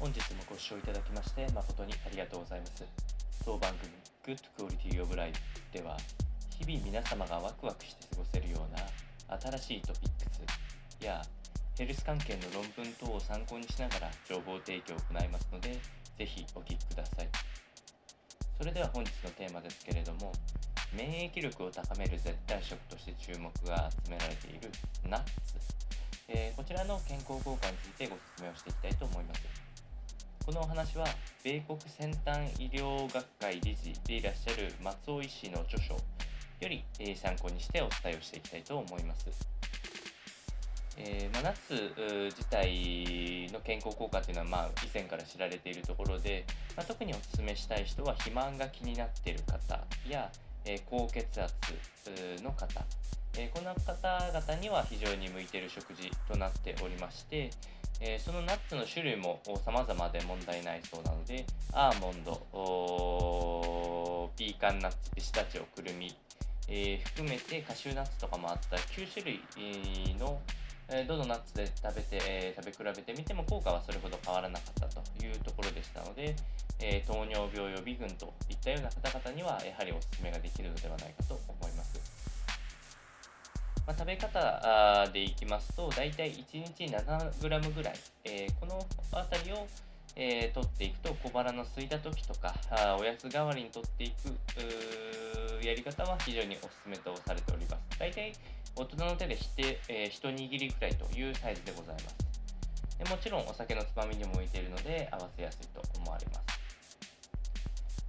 本日もご視聴いただきまして誠にありがとうございます。当番組 Good Quality of Life では日々皆様がワクワクして過ごせるような新しいトピックスやヘルス関係の論文等を参考にしながら情報提供を行いますのでぜひお聞きください。それでは本日のテーマですけれども免疫力を高める絶対食として注目が集められているナッツ、えー、こちらの健康効果についてご説明をしていきたいと思います。このお話は米国先端医療学会理事でいらっしゃる松尾医師の著書より、え参考にしてお伝えをしていきたいと思います。えー、まあ、ナッツ自体の健康効果っていうのは、まあ、以前から知られているところで、まあ、特にお勧めしたい人は肥満が気になっている方や、え、高血圧の方、え、この方々には非常に向いている食事となっておりまして、えー、そのナッツの種類も様々で問題ないそうなので、アーモンド、ピーカンナッツ、ピスタチオ、くるみ、えー、含めてカシューナッツとかもあった9種類の、え、どのナッツで食べて、え、食べ比べてみても効果はそれほど変わらなかったというところでしたので、え糖尿病予備軍といったような方々にはやはりお勧めができるのではないかと思います。まあ、食べ方でいきますと、だいたい1日 7g ぐらい、えー、この辺りを、えー、取っていくと小腹の空いた時とかあおやつ代わりに取っていくやり方は非常におすすめとされております。だいたい大人の手でひて、えー、一握りくらいというサイズでございますで。もちろんお酒のつまみにも向いているので合わせやすいと思われます。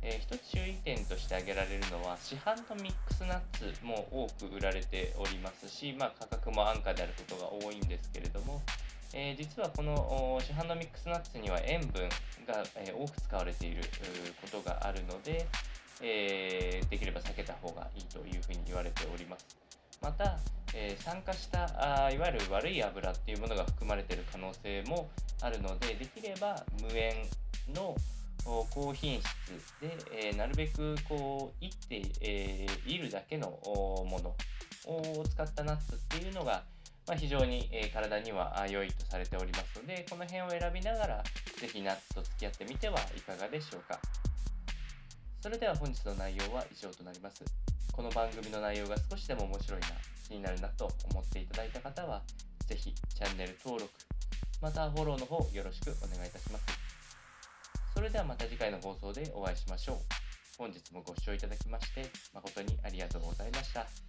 えー、一つ注意点として挙げられるのは市販のミックスナッツも多く売られておりますし、まあ、価格も安価であることが多いんですけれども、えー、実はこの市販のミックスナッツには塩分が、えー、多く使われていることがあるので、えできれば避けた方がいいというふうに言われております。また、え酸化したあいわゆる悪い油っていうものが含まれている可能性もあるのでできれば無塩の高品質で、えー、なるべくこういって、えー、いるだけのものを使ったナッツっていうのが、まあ、非常に、えー、体には良いとされておりますのでこの辺を選びながら是非ナッツと付き合ってみてはいかがでしょうか。それでは本日の内容は以上となります。この番組の内容が少しでも面白いな気になるなと思っていただいた方は是非チャンネル登録またフォローの方よろしくお願いいたします。それではまた次回の放送でお会いしましょう。本日もご視聴いただきまして誠にありがとうございました。